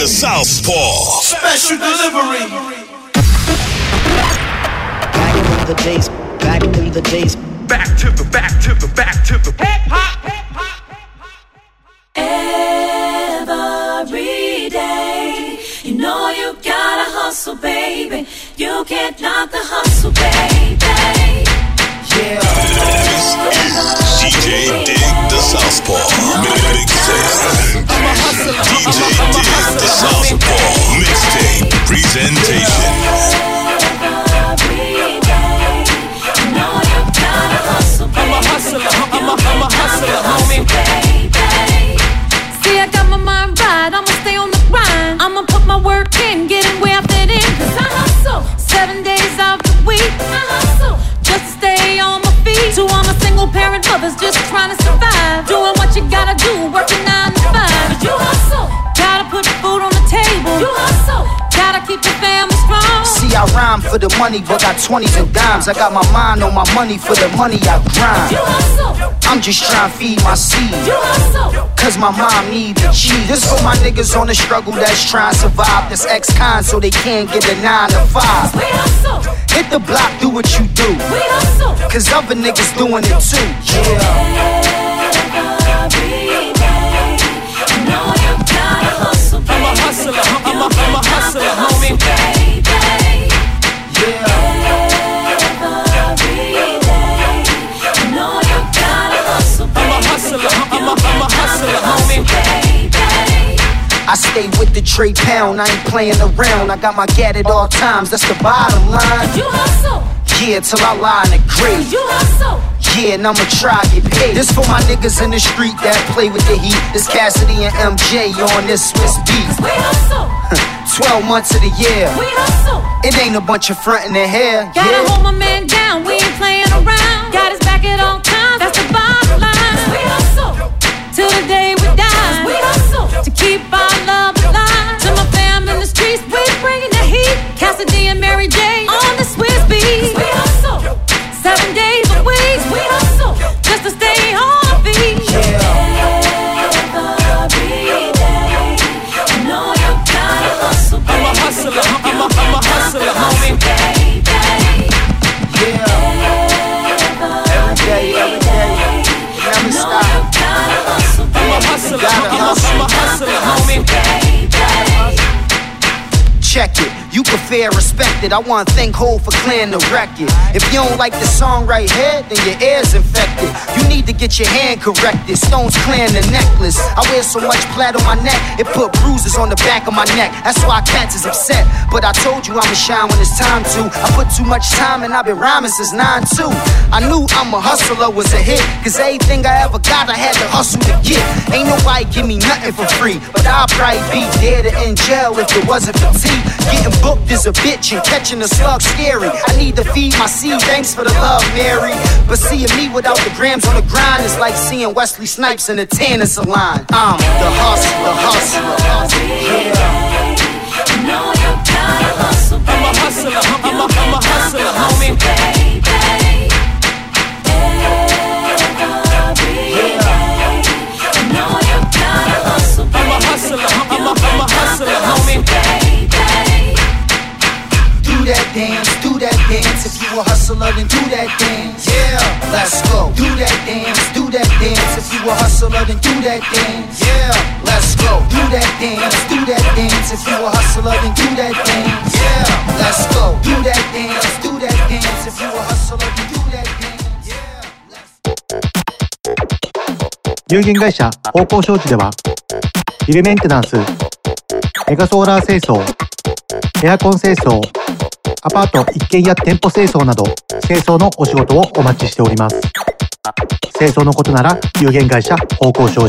DJ the Southpaw. special delivery. Back in the days, back in the days. Back to the back to the back to the hip hop. Every day, you know you gotta hustle, baby. You can't knock the hustle, baby. This is DJ Dig the Southpaw. Mixtape. DJ Dig the Southpaw. Mixtape presentation. I'm a hustler, I'm a, I'm a hustler, homie. See, I got my mind right. I'ma stay on the grind. I'ma put my work in, getting where I fit in. Cause I hustle seven days out the week. I hustle To all my single parent mothers just trying to survive. Doing what you gotta do, working nine to five. But you hustle, gotta put food on the table. You hustle, gotta keep your family strong. See, I rhyme for the money, but I got 20s and dimes. I got my mind on my money for the money I You grind. hustle, I'm just trying to feed my seed. you hustle. Cause my mom need the cheese. This for my niggas on the struggle that's trying to survive. This ex-con so they can't get a 9 to 5. We hustle, Hit the block, do what you do. we hustle. Cause other niggas doing it too. Yeah. A hunger, I'ma hustler, homie. I stay with the trade pound, I ain't playing around. I got my gat at all times, that's the bottom line. You hustle, Yeah, till I lie in the grave. you hustle. Yeah, and I'ma try get paid. This for my niggas in the street that play with the heat. This Cassidy and MJ on this Swiss beat. We hustle, 12 months of the year. we hustle. It ain't a bunch of frontin' in here. Gotta Yeah. hold my man down, we ain't playing around. Got his back at all times, that's the bottom line. We hustle, till the day we die. We hustle, to keep our love alive. To my fam in the streets, we bringing the heat. Cassidy and Mary J fair respect it. I want to thank Hov for clearing the record. If you don't like the song right here, then your ear's infected. You need to get your hand corrected. Stones clearing the necklace. I wear so much plaid on my neck, it put bruises on the back of my neck. That's why cats is upset. But I told you I'ma shine when it's time to. I put too much time and I've been rhyming since 9-2. I knew I'm a hustler was a hit. Cause everything I ever got, I had to hustle to get. Ain't nobody give me nothing for free. But I'll probably be dead or in jail if it wasn't for T. Getting booked is a bitch and catching a slug scary. I need to feed my seed, thanks for the love, Mary. But seeing me without the grams on the grind is like seeing Wesley Snipes in a tanning salon. I'm the hustler, hustler. Yeah. You know you gotta hustle, baby. I'm a hustler, I'm a, I'm a hustler, homie. Dance, do that dance. If you a hustler, then do that dance. Yeah, let's go. Do that dance, do that dance. If you a hustler, then do that dance. Yeah, let's go. Do that dance, do that dance. If you a hustler, then do that dance. Yeah, let's go. Do that dance, do that dance. If you a hustler, then do that dance. 有限会社方向商事ではビルメンテナンスメガソーラー清掃エアコン清掃アパート一軒家店舗清掃など清掃のお仕事をお待ちしております。清掃のことなら有限会社方向商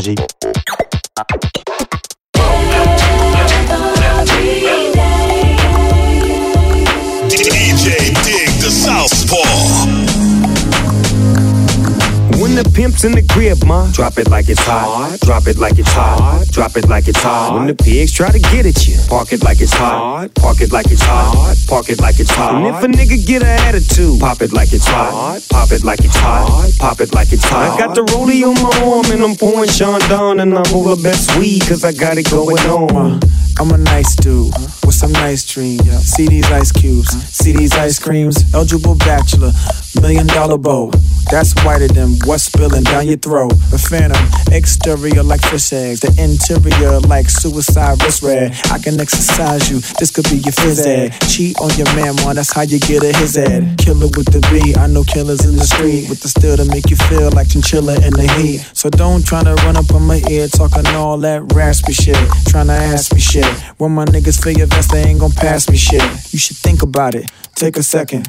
事 pimp's in the crib, ma, drop it like it's hot. Drop it like it's hot. Drop it like it's hot. When the pigs try to get at you, park it like it's hot. Park it like it's hot. Park it like it's hot. And if a nigga get an attitude, pop it like it's hot. Pop it like it's hot. Pop it like it's hot. I got the rollie on my arm and I'm pouring Sean Don and I'm over best weed cause I got it going on. I'm a nice dude with some nice dreams. See these ice cubes, see these ice creams. Eligible bachelor, million dollar bow. That's whiter than what's spilling down your throat. A phantom, exterior like fish eggs, the interior like suicide wrist red. I can exercise you, this could be your phys ed. Cheat on your man, man, that's how you get a his ed. Killer with the B, I know killers in the street with the steel to make you feel like chinchilla in the heat. So don't try to run up on my ear talking all that raspy shit, trying to ask me shit. When my niggas feel your vest, they ain't gon' pass me shit. You should think about it, take a second.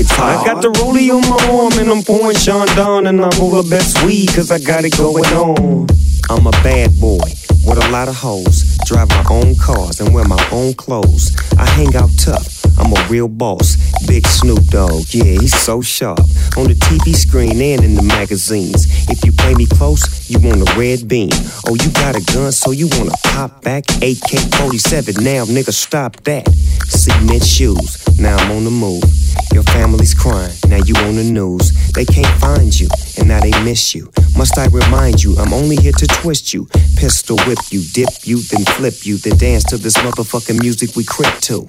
I got the rollie on my arm and I'm pouring Sean Don and I'm over best weed cause I got it going on. I'm a bad boy with a lot of hoes. Drive my own cars and wear my own clothes. I hang out tough. I'm a real boss. Big Snoop Dogg, yeah, he's so sharp. On the TV screen and in the magazines. If you play me close, you want a red beam. Oh, you got a gun, so you wanna pop back? AK 47, now nigga, stop that. Cement shoes, now I'm on the move. Your family's crying, now you on the news. They can't find you, and now they miss you. Must I remind you, I'm only here to twist you. Pistol whip you, dip you, then flip you, then dance to this motherfucking music we crip to.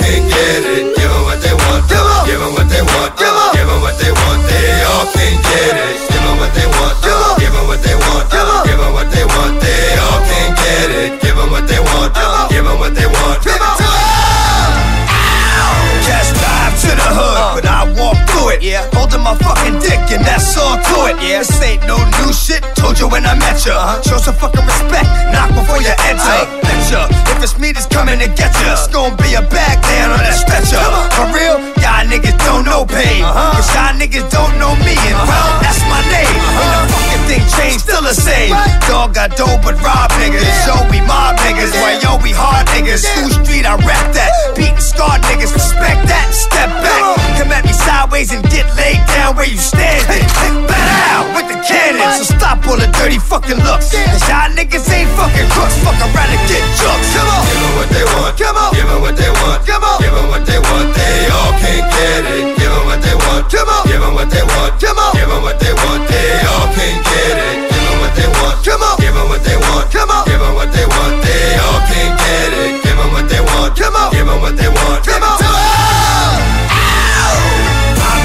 can't get it. Give them what they want, give them what they want, give them what they want, they all can't get it. Give them what they want, give them what they want, give them what they want, they all can't get it. Give them what they want, give them what they want. Give them Just drive to the hood, uh. but I walk through it. Yeah. My fucking dick, and that's all to it. Yeah. This ain't no new shit. Told you when I met ya. Show some fucking respect. Knock before you enter. Betcha. If it's me that's coming to get ya, it's gonna be a bag down on that stretcher. For real, y'all niggas don't know pain. Cause y'all niggas don't know me, and well, that's my name. When Dog got dope, but rob niggas. Yo, we mob niggas. Why yo, we hard niggas. School street, I rap that. Beat and scar niggas, respect that. Step back. Come at me sideways and get laid down where you standing. Better out with the cannon. So stop all the dirty fucking looks. Cause y'all niggas ain't fucking crooks. Fuck around and get jokes. Come on. Give them what they want, Come on. give them what they want, Come on. give them what they want, they all can't get it. Give them what they want, Come on. give them what they want, Come on. give them what they want, they all can't get it. Give them what they want, Come on. give them what they want, Come on. give them what they want, they all can't get it. Give them what they want, Come on. give them what they want, Come on.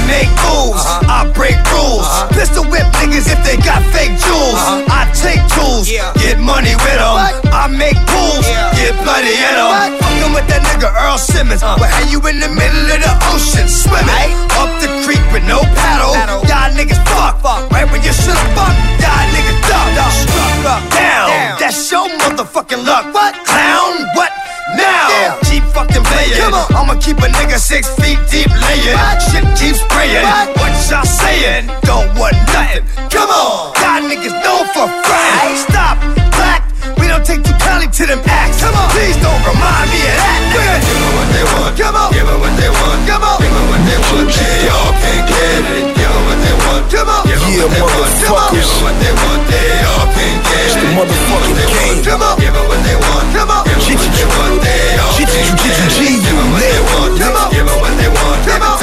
I make moves, uh-huh. I break rules. Uh-huh. Pistol whip niggas if they got fake jewels. Uh-huh. I take tools, get money with them. I make pools, get bloody in them. Fucking with that nigga Earl Simmons. Uh. But how you in the middle of the ocean swimming? Up the creek with no paddle. Y'all niggas fuck. Right when you should've fucked, y'all niggas duck. Down. That's your motherfucking luck. What? Playing. I'ma keep a nigga six feet deep laying. Shit keeps spraying. What y'all saying? Don't want nothing. Come on, y'all niggas known for frying. Stop, black. We don't take too kindly to them acts. Come on, please don't remind me of that. Nigga. Give 'em what they want. Come on, give 'em what they want. Come on, give 'em what they want. They all can't get it. Give what they want. Come on, give 'em Yeah, what they want. Come on, give 'em what they want. They all can't get it. It's the motherfucking game. Come on, give 'em what they want. Come on, give 'em what they want. They all can't get it. Give they want. Give 'em what they want. Come on.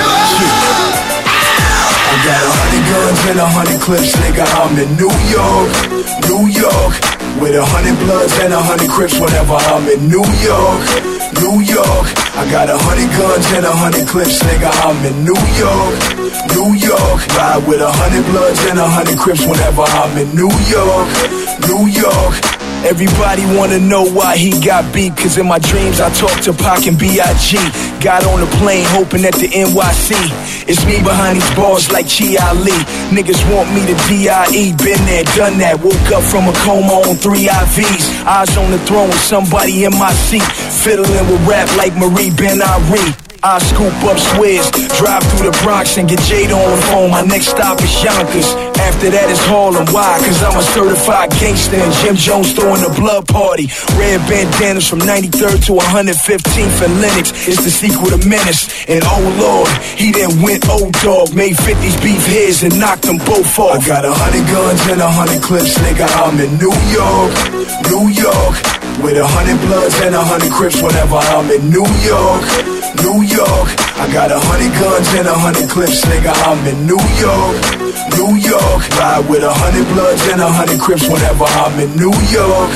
I got a hundred guns and a hundred clips, nigga. I'm in New York, New York. With a hundred bloods and a hundred crips whenever I'm in New York, New York. I got a hundred guns and a hundred clips, nigga. I'm in New York, New York. Ride with a hundred bloods and a hundred crips whenever I'm in New York, New York. Everybody wanna know why he got beat, cause in my dreams I talk to Pac and B.I.G. Got on the plane hoping at the NYC. It's me behind these bars like Chi Ali. Niggas want me to D.I.E. Been there, done that. Woke up from a coma on three IVs. Eyes on the throne somebody in my seat. Fiddling with rap like Marie Ben Ari. I scoop up swears, drive through the Bronx and get Jade on the phone. My next stop is Yonkers. After that is Harlem. Why? Cause I'm a certified gangster and Jim Jones throwing a blood party. Red bandanas from 93rd to 115th and Lennox. It's the sequel to Menace. And oh lord, he then went old dog, made 50s beef heads and knocked them both off. I got a hundred guns and a hundred clips, nigga. I'm in New York, New York. With a hundred bloods and a hundred crips whenever I'm in New York, New York. I got a hundred guns and a hundred clips, nigga. I'm in New York, New York. Ride with a hundred bloods and a hundred crips whenever I'm in New York,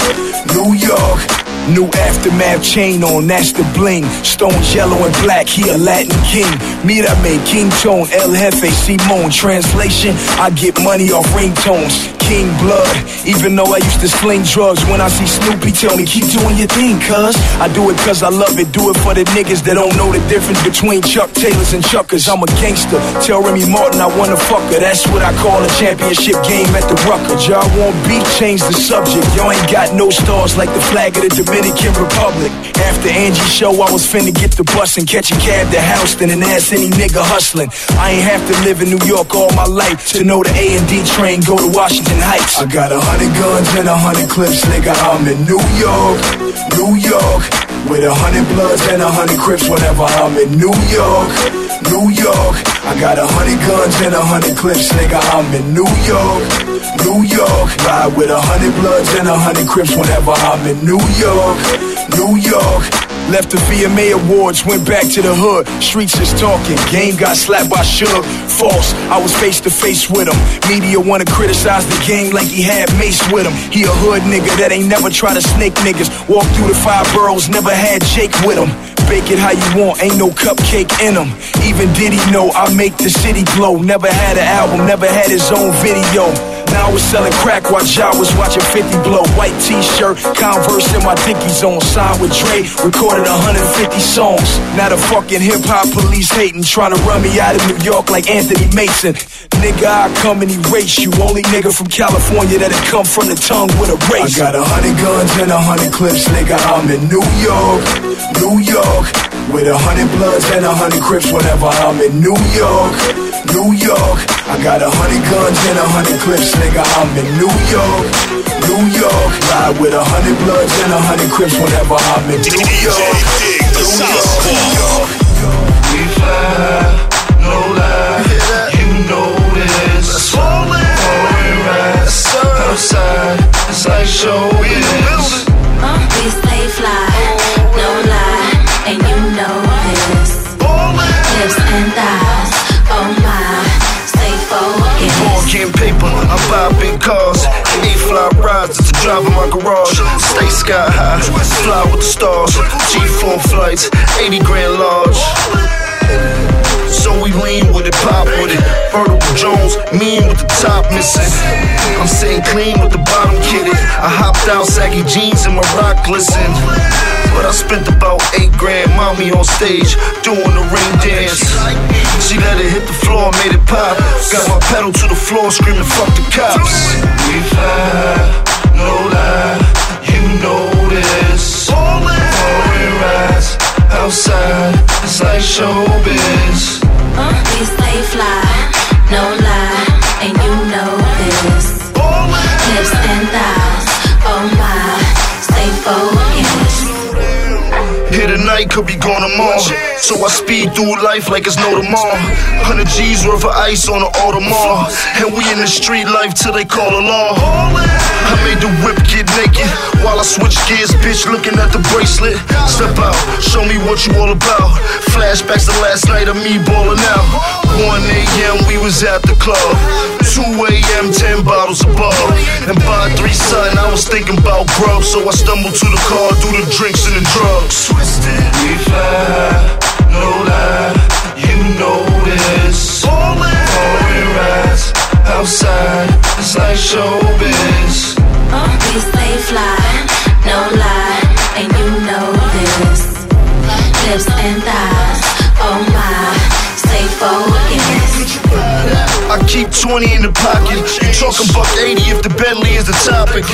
New York. New aftermath chain on, that's the bling. Stones yellow and black, he a Latin king. Me that made King Tone, El Jefe, Simone. Translation, I get money off ringtones. King blood, even though I used to sling drugs. When I see Snoopy, tell me, keep doing your thing, cuz. I do it cause I love it, do it for the niggas that don't know the difference between Chuck Taylors and Chuckers. I'm a gangster. Tell Remy Martin I wanna fuck her. That's what I call a championship game at the Rucker. Y'all want beef, change the subject. Y'all ain't got no stars like the flag of the Dominican Republic. After Angie's show, I was finna get the bus and catch a cab to Houston and ask any nigga hustling. I ain't have to live in New York all my life to know the A and D train go to Washington Heights. I got a hundred guns and a hundred clips, nigga. I'm in New York, New York. With a hundred bloods and a hundred crips whenever I'm in New York, New York. I got a hundred guns and a hundred clips, nigga. I'm in New York, New York. Ride with a hundred bloods and a hundred crips whenever I'm in New York, New York. Left the VMA Awards, went back to the hood. Streets is talking. Game got slapped by Suge. False, I was face to face with him. Media wanna criticize the game like he had Mace with him. He a hood nigga that ain't never try to snake niggas. Walk through the five boroughs, never had Jake with him. Bake it how you want, ain't no cupcake in him. Even Diddy know I make the city glow. Never had an album, never had his own video. I was selling crack while Ja was watching 50 blow. White t-shirt, Converse in my Dickies on. Signed with Dre, recorded 150 songs. Now the fucking hip hop police hating, trying to run me out of New York like Anthony Mason. Nigga, I come and erase you. Only nigga from California that'll come from the tongue with a race. I got a hundred guns and a hundred clips, nigga. I'm in New York, New York. With a hundred bloods and a hundred crips whenever I'm in New York, New York. I got a hundred guns and a hundred clips, nigga. I'm in New York, New York. Ride with a hundred bloods and a hundred crips whenever I'm in New York, New York, New York. We fly, no lie. You know this. Foreign rides outside. It's like showbiz. We Lips and thighs, oh my. Born getting paper, I buy big cars. Eight fly rides to drive in my garage. Stay sky high, fly with the stars. G4 flights, 80 grand large. So we lean with it, pop with it. Vertical Jones, mean with the top missing. I'm sitting clean with the bottom kitted. I hopped out, saggy jeans and my rock glisten. But I spent about eight grand, mommy on stage, doing the ring dance. She let it hit the floor, made it pop. Got my pedal to the floor, screaming, fuck the cops. We fly, no lie, you know this. Foreign rides, outside, it's like showbiz. We stay fly, no lie, and you know this. Oh, Hips and thighs, oh my, stay. Tonight could be gone tomorrow. So I speed through life like it's no tomorrow. 100 G's worth of ice on the Audemars. And we in the street life till they call a law. I made the whip get naked while I switch gears, bitch, looking at the bracelet. Step out, show me what you all about. Flashbacks to last night of me balling out. 1 a.m. we was at the club. 2 a.m. 10 bottles above. And by 3 son, I was thinking about grub. So I stumbled to the car, do the drinks and the drugs. Twisted, we fly, no lie, you know this. Foreign rides, outside, it's like showbiz. Uh, we stay fly, no lie, and you know this. Hips and thighs, 20 in the pocket. You talking buck 80 if the Bentley is the topic.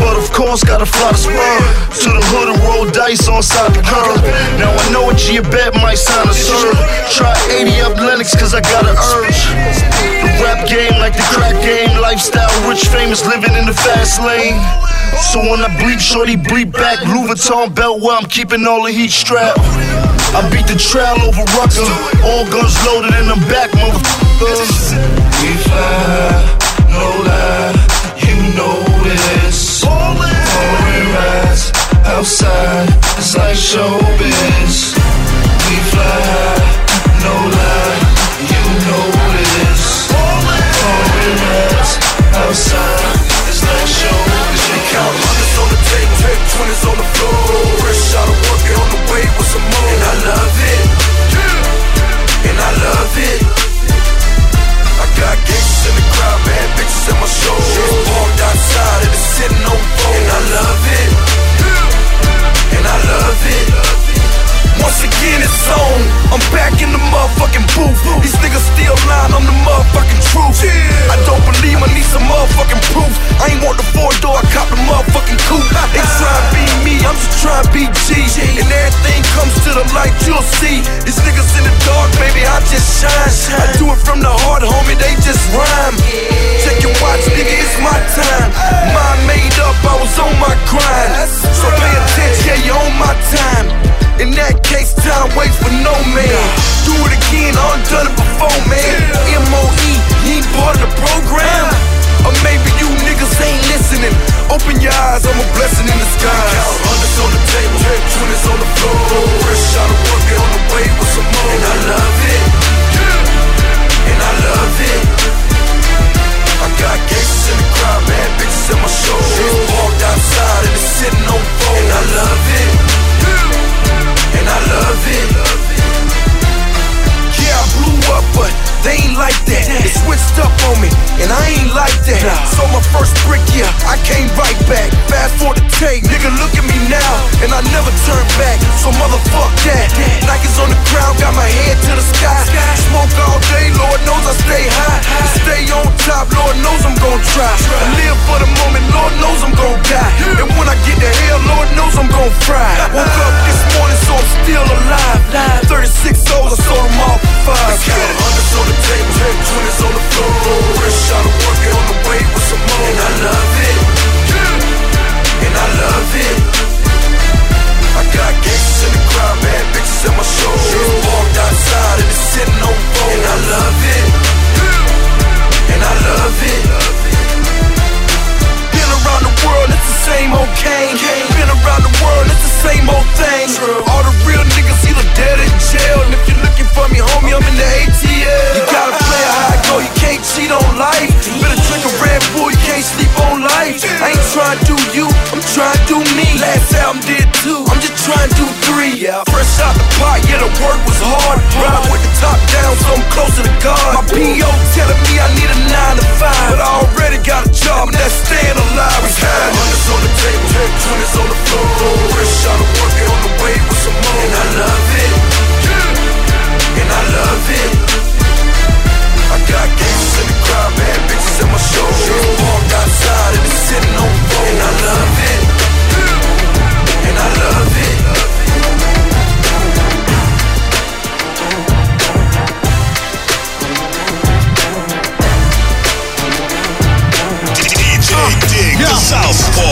But of course, gotta fly the spur to the hood and roll dice on side the curb. Now I know a G a bet might sign a serve. Try 80 up Lennox cause I got an urge. The rap game like the crack game. Lifestyle, rich, famous, living in the fast lane. So when I bleep, shorty bleep back. Louis Vuitton belt where I'm keeping all the heat strapped. I beat the trail over Rucker. All guns loaded and I'm back, motherfucker. We fly, no lie, you know this. Foreign rides, outside, it's like showbiz. We fly, no lie, you know this. Foreign rides, outside, it's like showbiz. Count hundreds on the table, take twenties on the floor. Fresh out of work on the way with some more. And I love it. Yeah. And I love it. Got gangsters in the crowd, bad bitches in my show. Parked outside and it's sitting on four. And I love it. And I love it. Once again, it's on. I'm back in the motherfucking booth. These niggas still lying, I'm the motherfucking truth. I don't believe I need some motherfucking proof. I ain't want the four door, I cop the motherfucking coupe. They try to be me, I'm just trying to be G. And everything comes to the light, you'll see. These niggas in the dark, baby, I just shine. I do it from the heart, homie, they just rhyme. Check your watch, nigga, it's my time. Mind made up, I was on my grind. So pay attention, yeah, you on my time. In that case, time waits for no man. Do it again, I done done it before, man. MOE, he ain't part of the program. Or maybe you niggas ain't listening. Open your eyes, I'm a blessing in disguise. Hundreds on the table, twenties on the floor. Fresh out of work, on the way with some more. And I love it. And I love it. I got gangsters in the crowd, bad bitches in my show. Parked outside I never turn back. So motherfuck that. Nikes on the ground, got my head to the sky. Smoke all day, Lord knows I stay high. Stay on top, Lord knows I'm gon' try. I live for the moment, Lord knows I'm gon' die. And when I get to hell, Lord knows I'm gon' fry. Woke up this morning, so I'm still alive. 36 souls, I sold them all for five. Hundreds on the table, twenties on the floor. Fresh out of work, on the way with some more. And I love it. And I love it. I got gangsters in the crowd, bad bitches my outside and it's sitting on. And I love it. And I love it. Been around the world, it's the same old been around the world, it's the same old thing. All the real niggas either dead in jail. And if you're looking for me, homie, I'm in the ATL. You gotta play a high go, you can't cheat on life. Better drink a Red Bull, you can't sleep on life. I ain't trying to do you, I'm trying to do me. Last album did two, I'm just trying to do three. Fresh out the pot, yeah, the work was hard. Ride with the top down, so I'm closer to God. My PO telling me I need a nine to five. But I already got a job, and that's staying alive. We time. Hundreds on the table, twenties on the floor. Fresh out of work on the way with some more. And I love it. And I love it. I got gangsters in the crowd, bad bitches in my show. Parked outside and it's sitting on the road. And I love it. And I love it. The Southpaw.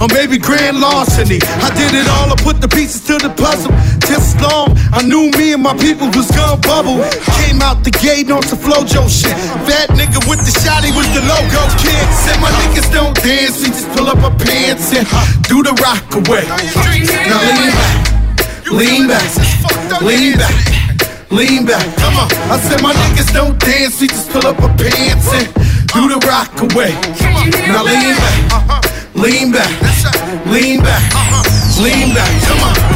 or maybe grand larceny. I did it all, I put the pieces to the puzzle. Just long I knew me and my people was gonna bubble. Came out the gate on some flojo shit. Fat nigga with the shotty was the logo kid. Said my niggas don't dance, we just pull up our pants and do the rock away. Now lean back, lean back, lean back. Lean back, come on. I said my niggas don't dance, we just pull up our pants and do the rock away. Now lean back, lean back, lean back, lean back, come on.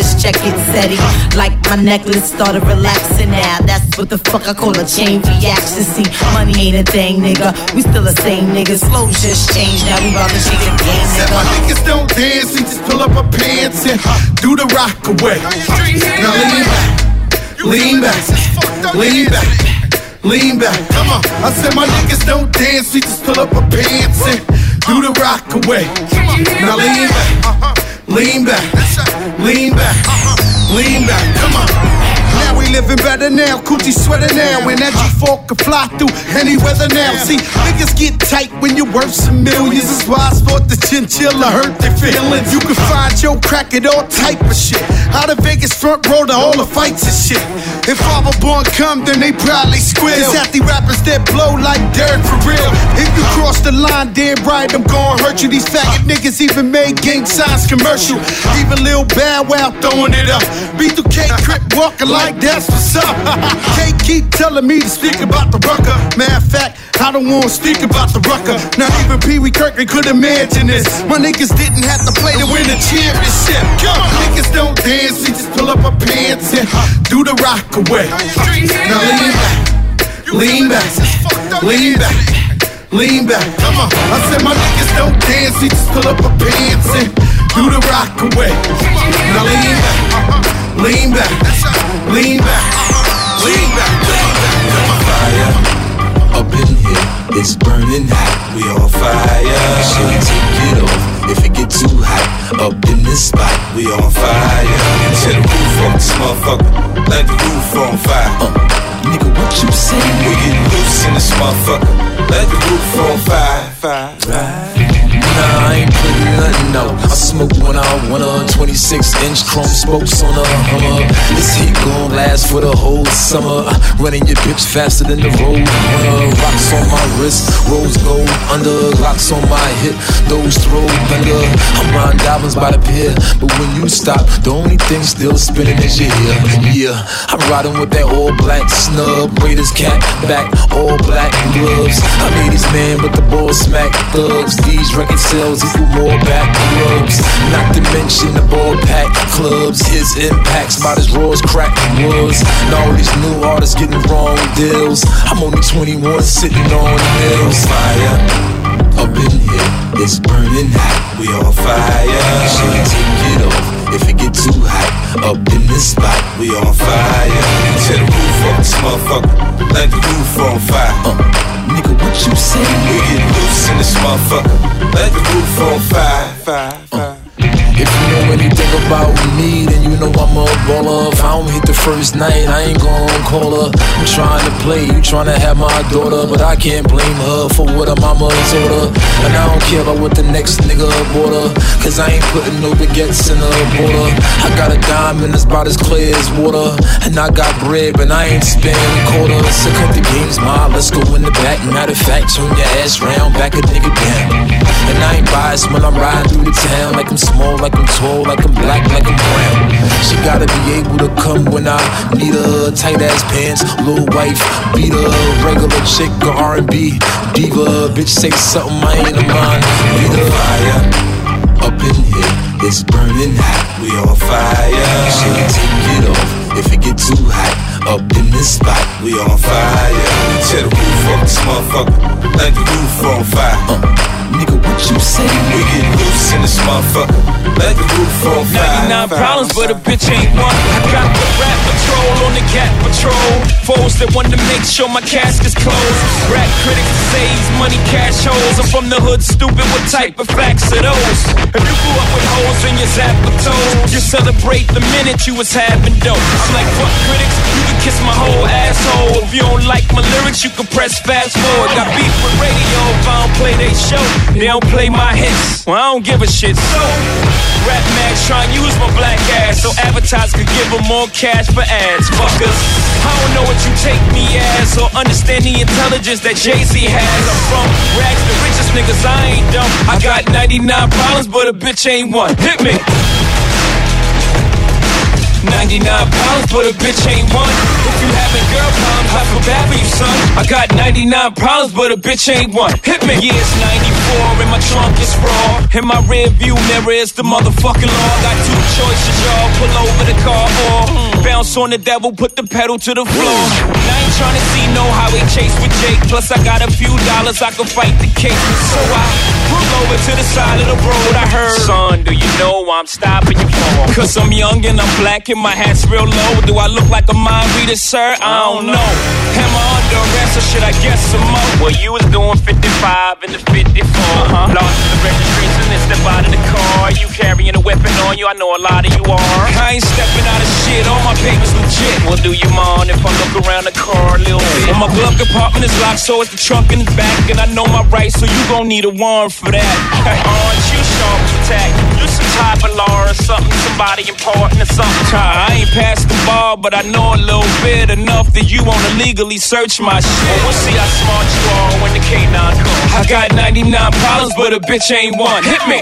check it, steady. Like my necklace started relaxing now. That's what the fuck I call a chain reaction. See, money ain't a thing, nigga. We still the same niggas. Flow just changed. Now we about to change the game, Said my niggas don't dance, we just pull up our pants and do the rock away. Now lean back, lean back, lean back, lean back. Come on. I said my niggas don't dance, we just pull up our pants and do the rock away. Now lean back, lean back, lean back, lean back. Come on. Living better now, coochie sweater now, and that G4 can fly through any weather now. See, niggas get tight when you're worth some millions. That's why I sport the chinchilla hurt their feelings. You can find your crack at all type of shit. Out of Vegas front row to all the fights and shit. If Father Born come, then they probably squeal. Cause at the rappers that blow like dirt for real. If you cross the line, damn right, I'm gonna hurt you. These faggot niggas even made gang signs commercial. Even Lil Bow Wow throwing it up. B2K Crip walking like that's what's up. Can't keep telling me to speak about the rucker. Matter of fact, I don't wanna speak about the rucker. Not even Pee Wee Kirkland could imagine this. My niggas didn't have to play to win a championship. Come on. Niggas don't dance, we just pull up our pants and do the rock away. Now lean back, lean back, lean back. Lean back, come on. I said my niggas don't dance, we just pull up our pants and do the rock away. Now lean back, lean back, lean back, lean back, lean back. Come on. fire up in here. It's burning hot. We on fire. Should take it off if it get too hot. Up in this spot, we on fire. Tear the roof off this motherfucker, like the roof on fire. Uh, nigga, what you say? We get loose in this motherfucker, like the roof on fire. fire. Nah, I ain't putting nothing out. I smoke when I want a 26 inch chrome spokes on a Hummer. This heat gon' last for the whole summer. Running your bitch faster than the road. Rocks on my wrist, rose gold under. Locks on my hip, those throw thunder. I'm riding diamonds by the pier, but when you stop, the only thing still spinning is your ear. Yeah, I'm riding with that all black snub. Raiders cat back, all black gloves. I made these man with the ball smack thugs. These record sales equal more back rubs. Not to mention the ball pack clubs. His impacts about as raw as crack was. And all these new artists getting wrong deals. I'm only 21 sitting on hills. Fire up in here, it's burning hot. We on fire. Should take it off if it get too hot. Up in this spot, we on fire. Tear the roof off this motherfucker, like the roof on fire. Uh, Nigga, what you say? You get loose in this motherfucker. Let the roof on fire. fire, fire. Uh. If you know anything about me, then you know I'm a baller. If I don't hit the first night, I ain't gon' call her. I'm trying to play, you trying to have my daughter, but I can't blame her for what her mama told her. And I don't care about what the next nigga bought her, cause I ain't putting no baguettes in her border. I got a diamond that's about as clear as water, and I got bread, but I ain't spending quarters. So cut the games, ma, let's go in the back. Matter of fact, turn your ass round, back a nigga down. And I ain't biased when I'm riding through the town, like I'm small, like I'm tall, like I'm black, like I'm brown. She gotta be able to come when I need her. Tight ass pants, little wife, beat her. Regular chick or R&B diva. Bitch say something I ain't a mind. Beat her. Fire up in here, it's burning hot. We on fire. Should take it off if it get too hot. Up in this spot, We on fire. Tear the roof off this motherfucker. Let the roof on fire. what you say? We get loose in this motherfucker. Let the roof on fire. 99 problems, but a bitch ain't one. I got the rap patrol on the cat patrol. Foes that want to make sure my casket's closed. Rap critics say he's money cash holes. I'm from the hood, stupid. What type of facts are those? If you grew up with holes in your toes, you celebrate the minute you was having dope. I'm like, fuck critics, you can kiss my whole asshole. If you don't like my lyrics, you can press fast forward. Got beef with radio if I don't play they show. They don't play my hits. Well, I don't give a shit. So, Rap Max try and use my black ass so advertisers could give them more cash for ads. Fuckers, I don't know what you take me as or understand the intelligence that Jay Z has. I'm from rags, the richest niggas. I ain't dumb. I got 99 problems, but a bitch ain't one. Hit me. 99 pounds, but a bitch ain't one. If you having girl problems, I feel bad for you, son. I got 99 pounds, but a bitch ain't one. Hit me. Yeah, it's 94, and my trunk is raw. In my rear view mirror is the motherfucking law. I Got two choices, y'all. Pull over the car or bounce on the devil, put the pedal to the floor. And I ain't trying to see no highway chase with Jake. Plus, I got a few dollars, I can fight the case. So I pull over to the side of the road. I heard, son, do you know I'm stopping you for? Cause I'm young and I'm black and my hat's real low. Do I look like a mind reader, sir? I don't know. Am I under arrest or should I guess some more? Well, you was doing 55 in the 54. Uh-huh. Lost the registration and step out of the car. You carrying a weapon on you? I know a lot of you are. I ain't stepping out of shit. All my papers legit. Well, do you mind if I look around the car a little bit? Well, my glove compartment is locked, so it's the trunk in the back. And I know my rights, so you gon' need a warrant for that. Aren't you sharp as attack? You some type of law or something, somebody important or something. I ain't past the bar, but I know a little bit enough that you wanna legally search my shit. Well, we'll see how smart you are when the K9 comes. I got 99 problems, but a bitch ain't one. Hit me.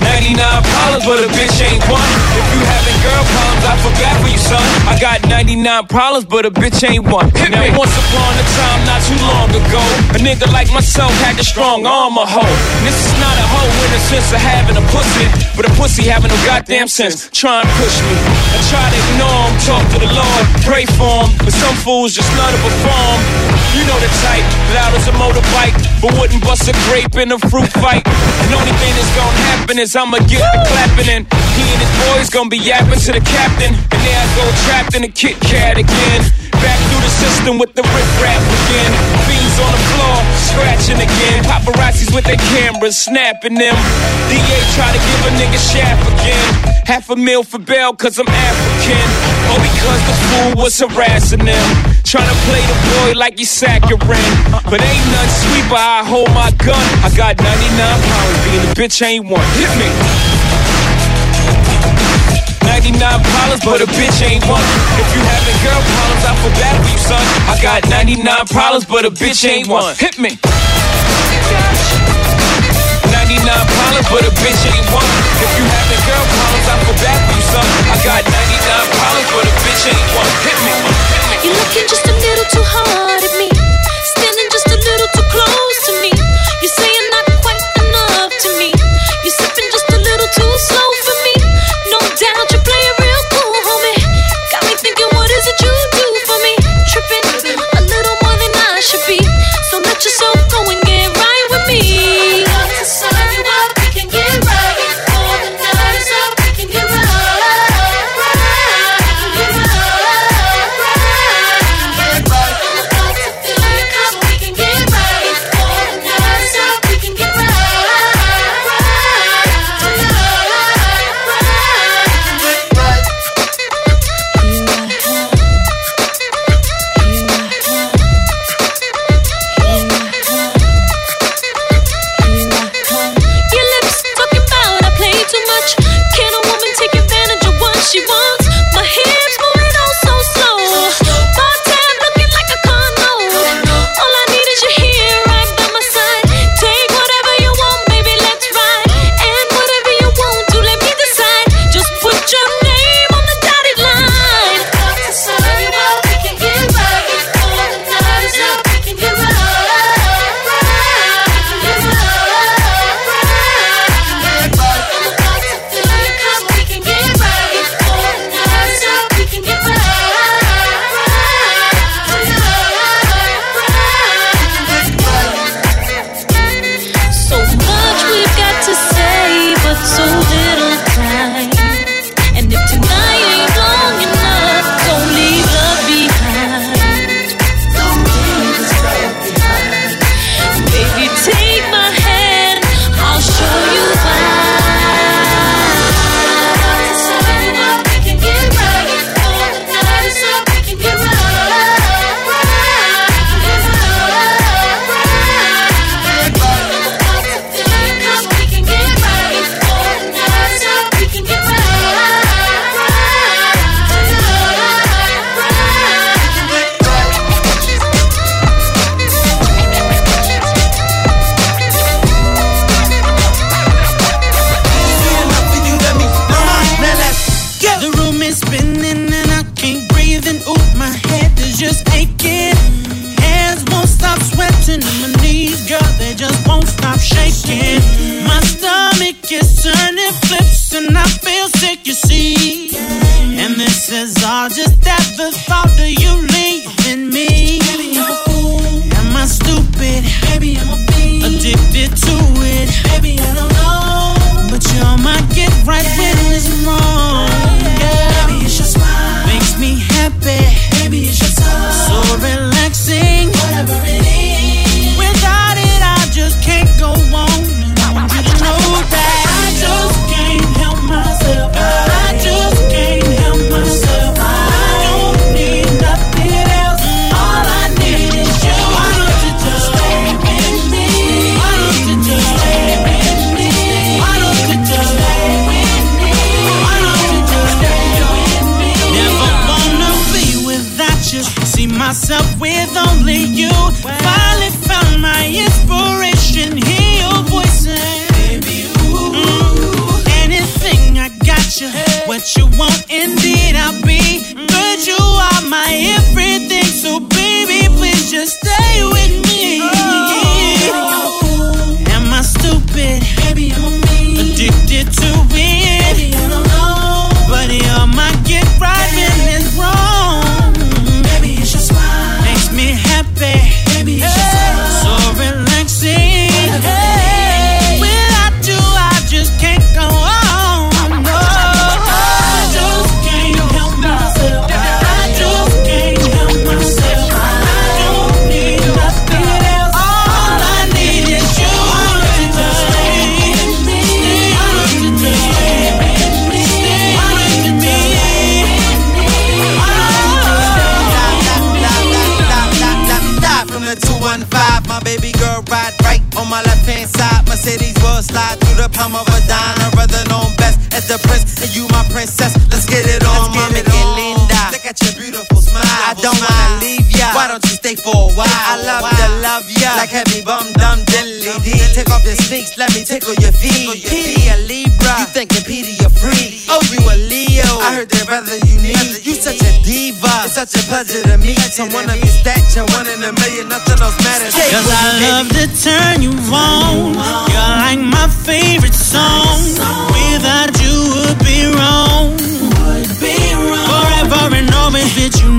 99 problems, but a bitch ain't one. If you having girl problems, I bad for you, son. I got 99 problems, but a bitch ain't one. Hit now, me. once upon a time, not too long ago, a nigga like myself had the strong arm of hoe. And this is not a hoe in the sense of having a pussy, but a pussy having no goddamn sense. Try and push me. I try to ignore him, talk to the Lord, pray for him, but some fools just love to perform. You know the type, loud as a motorbike, but wouldn't bust a grape in a fruit fight. And only thing that's gonna happen is I'ma get the clapping and he and his boys gonna be yapping to the captain. And there I go trapped in a Kit Kat again. Back through the system with the rip rap again. Fiends on the floor, scratching again. Paparazzis with their cameras, snapping them. DA try to give a nigga shaft again. Half a meal for bail cause I'm African. Or because the fool was harassing them. Trying to play the boy like he's saccharine. But ain't none sweet, but I hold my gun. I got 99 pounds, being a bitch ain't one. Hit me. 99 problems, but a bitch ain't one. If you having girl problems, I feel bad for you, son. I got 99 problems, but a bitch ain't one. Hit me. 99 problems, but a bitch ain't one. If you having girl problems, I feel bad for you, son. I got 99 problems, but a bitch ain't one. Hit me. You're looking just a little too hard at me. Standing just a little too close to me. You're saying not quite enough to me.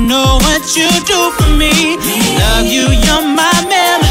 know what you do for me. Love you, you're my melody.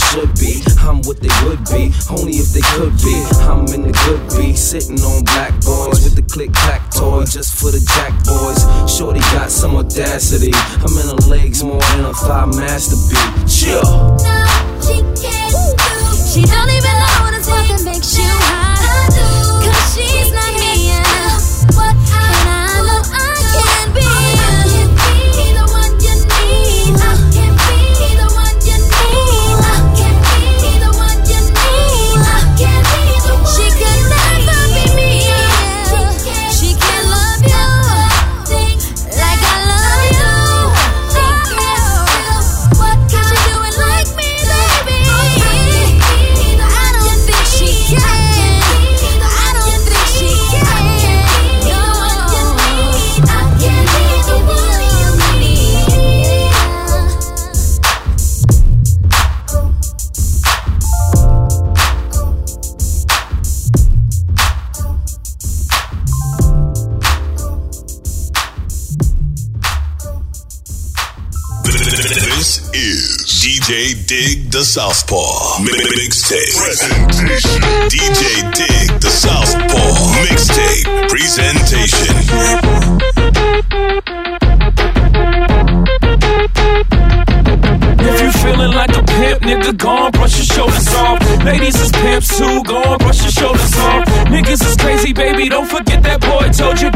Should be. I'm what they would be, only if they could be. I'm in the good beat, sitting on black boys with the click clack toy just for the jack boys. Shorty got some audacity. I'm in her legs more than a thigh master beat. Chill. She can't do. She don't even know the stuff that makes you DJ Dig the Southpaw Mixtape Presentation. DJ Dig the Southpaw Mixtape Presentation. If you feeling like a pimp, nigga, go on, brush your shoulders off. Ladies is pimps too, go on, brush your shoulders off. Niggas is crazy, baby, don't forget that boy told you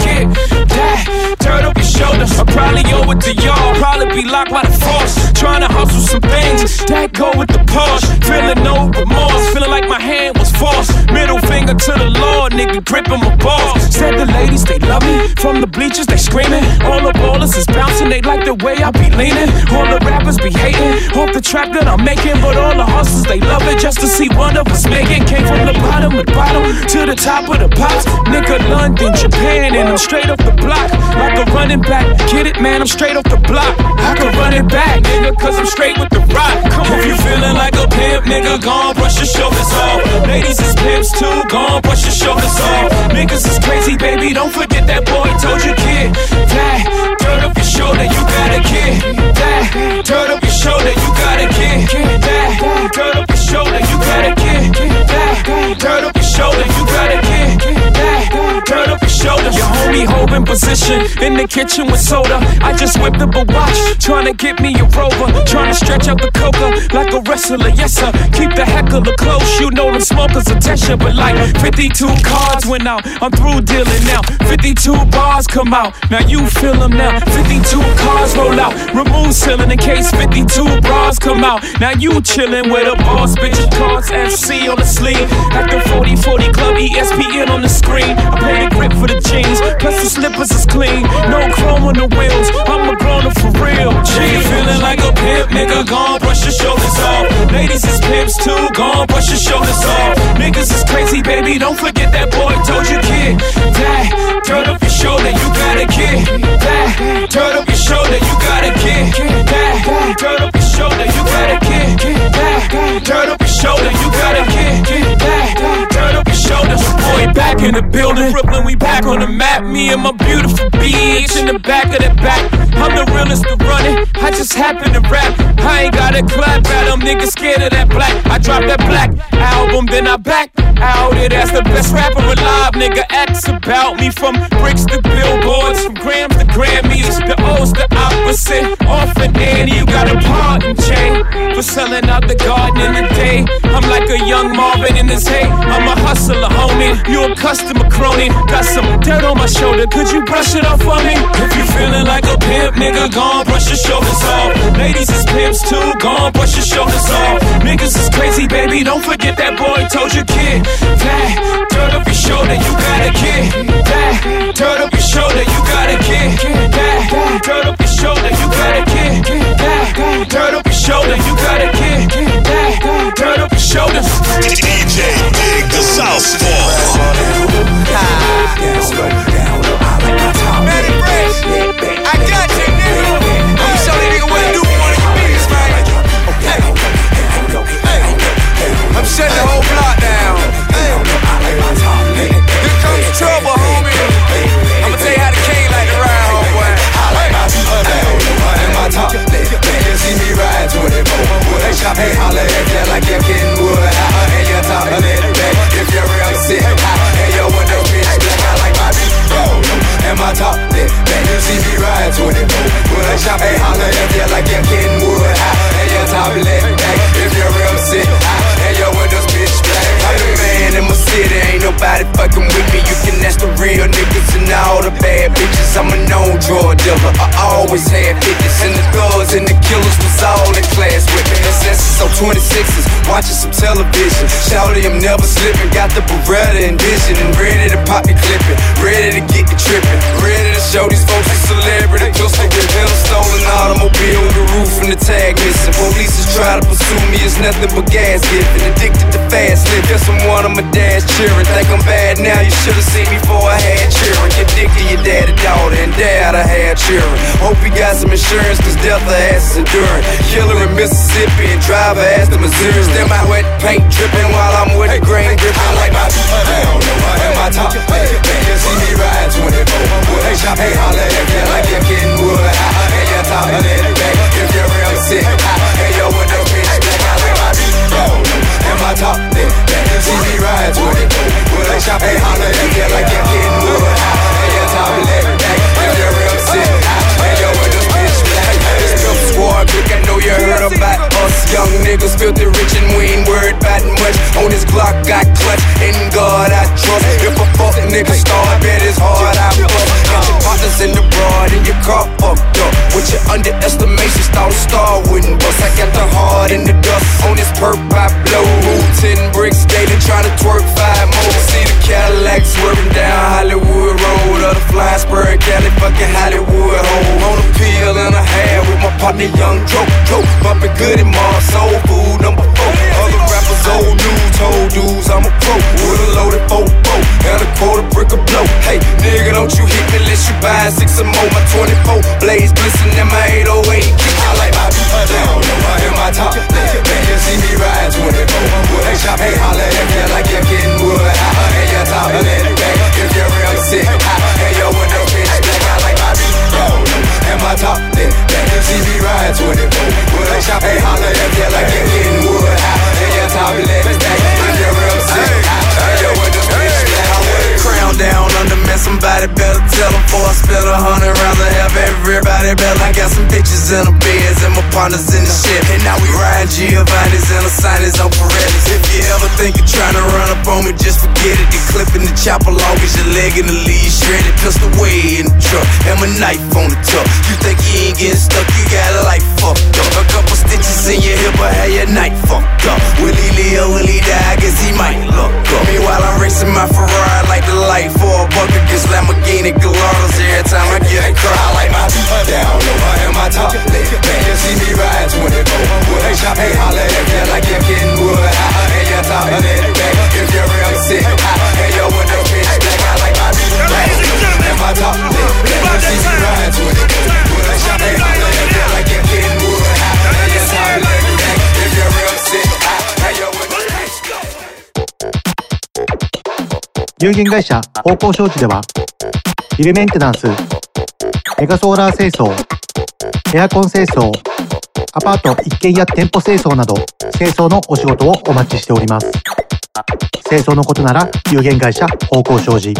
up your shoulders. I probably owe it to y'all, probably be locked by the force. Trying to hustle some things that go with the Porsche. Feeling no remorse, feeling like my hand was forced. Middle finger to the Lord, nigga, gripping my balls. Said the ladies, they love me. From the bleachers, they screaming. All the ballers is bouncing, they like the way I be leaning. All the rappers be hating. Off the trap that I'm making, but all the hustlers, they love it just to see one of us make it. Came from the bottom of the bottom to the top of the pops. Nigga, London, Japan, and I'm straight off the block. Like a running back. Get it, man, I'm straight off the block. I can run it back, nigga, cause I'm straight with the rock. Come on, if you feeling like a pimp, nigga, go on, brush your shoulders off. Ladies is pimps too, go on, brush your shoulders off. Niggas is crazy, baby, don't forget that boy told you, kid. That dirt up your shoulder, you got a kid. That dirt up your shoulder, you got a kid. That position in the kitchen with soda. I just whipped up a watch, trying to get me a rover. Trying to stretch out the coca like a wrestler, yes sir. Keep the heckler close, you know them smokers attention. But like 52 cards went out, I'm through dealing now. 52 bars come out, now you feel them now. 52 cars roll out, remove ceiling in case 52 bras come out. Now you chillin' with a boss, bitch. Cards FC on the sleeve. At the 40 40 Club ESPN on the screen. I pay the grip for the jeans, plus the slippers is clean. No chrome on the wheels, I'm a grown up for real. G feeling like a pimp, nigga. Gone, brush your shoulders off. Ladies is pimps too, gone, brush your shoulders off. Niggas is crazy, baby. Don't forget that boy told you, kid. That, turn up your shoulder, you gotta get. That, turn up your shoulder, you gotta get. That, turn up your shoulder, you gotta get. That, turn up your shoulder, you gotta get. That, turn up your shoulders. Boy, back in the building. Brooklyn, we back on the map. Me and my beautiful bitch in the back of the back. I'm the realest to run it. I just happen to rap. I ain't got a clap at them. Niggas scared of that black. I dropped that black album, then I back out it as the best rapper alive. Nigga, acts about me from bricks to billboards, from grams to Grammys. The O's the opposite. Orphan Annie, you got a pardon Shawn for selling out the garden in the day. I'm like a young Marvin in this hay. I'm a hustler, homie. You a customer crony. Got some dirt on my shoulder. Could you brush it off for me? If you feeling like a pimp, nigga, gone brush your shoulders off. Ladies is pimps too, gone brush your shoulders off. Niggas is crazy, baby. Don't forget that boy told you, kid. That, turn up your shoulder, you gotta get. That, turn up your shoulder, you gotta get. That, turn up your shoulder, you gotta get. That, turn up your shoulder, you gotta get. That, turn up shoulders. DJ Dig the Southpaw. I got Beretta and ready to pop the clipping. Ready to get the tripping. Ready to show these folks a celebrity. Pistol with him, stolen automobile the roof and the tag missing. Police is try to pursue me, it's nothing but gas giving. Addicted to fast living. I'm one of my dad's cheering. Think I'm bad now, you should've seen me before I had cheering. Get dick to your daddy daughter, and dad I had cheering. Hope you got some insurance, cause death the ass is enduring. Killer in Mississippi and driver ass to Missouri. Still my wet paint dripping while I'm with the grain gripping. I like my beat down, no, I my top. Hey, you see me ride 24. Hey, shop, hey, holla if you like you're getting wood. Hey, your top, let it back if you're real sick. Hey, yo, with the and my top. Hey, you see me ride 24. Hey, shop, hey, holla if you like you're getting wood. Hey, top, and it back Pimp squad, I know you heard about us. Young niggas filthy rich and we ain't worried about much. On this Glock, got clutch. In God, I trust. If a fuck nigga start, bet it's hard, I bust. Got your partners in the broad and your car fucked up. With your underestimations, thought a star wouldn't bust. I got the heart in the dust. On this perp, I blow. Move 10 bricks daily, trying to twerk five more. See the Cadillac swerving down Hollywood Road. Or the flying spur in Cali, fucking Hollywood home. On a pill and a half with my partner Young Dro. Dro, bumping good in my soul food number four. Other rappers, old news, old dudes, I'm a pro. With a loaded four four and a quarter brick of blow. Hey, nigga, don't you hit me unless you buy six or more. My 24 blaze glisten in my 808. I like my beat down, no, I in my top. Man, you see me ride 24. Hey, shop, hey, holla if you like you're getting wood. Hey, your top, and it back if you're real sick. Hey, yo, with and my top. Man, you see me ride 24. Hey, shop, hey, holla if you like you're getting wood. Hey, your top, and let it back if you're real sick. Hey, yo, with the bitch I down under man. Somebody better tell them before I got some bitches in the beds and my partners in the ship. And now we ride Giovanni's and the signers on Pirellis. If you ever think of trying to run up on me, just forget it. The clip in the chopper long as your leg in the lead shredded. Pistol way in the truck and my knife on the top. You think you ain't getting stuck, you got a life fucked up. A couple stitches in your hip, I had your night fucked up. Will he live, oh, will he die? I guess he might look up. Meanwhile, I'm racing my Ferrari like the light for a buck against Lamborghini Gallardos every time I get a car. I like my beat down low, am my top leg. Man, you see me ride 24 wood. Hey, shop, hey, holla if you like you're getting wood. Hey, you're top that back if you're real sick. Hey, yo, with the bitch black, I like my beat down. And my top leg. Man, you see me ride 24 wood. Hey, shop, hey, holla 有限会社方向商事ではビルメンテナンスメガソーラー清掃エアコン清掃アパート一軒や店舗清掃など清掃のお仕事をお待ちしております。清掃のことなら有限会社方向商事。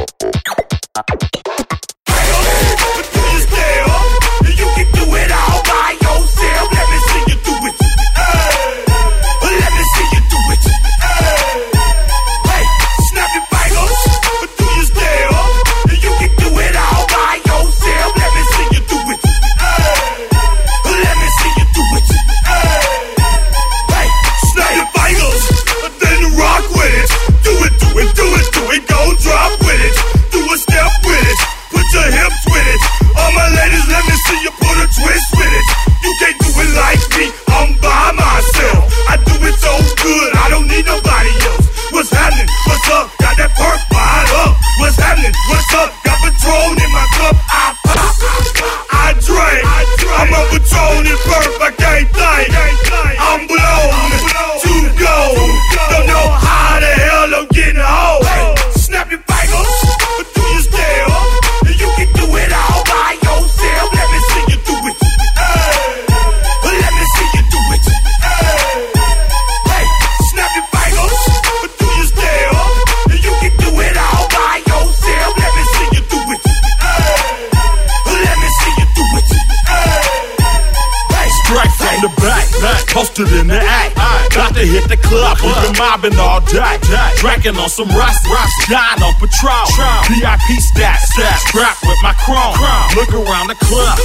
Drinking on some rust, rust, dying on patrol. VIP stats, strapped with my chrome. Look around the club,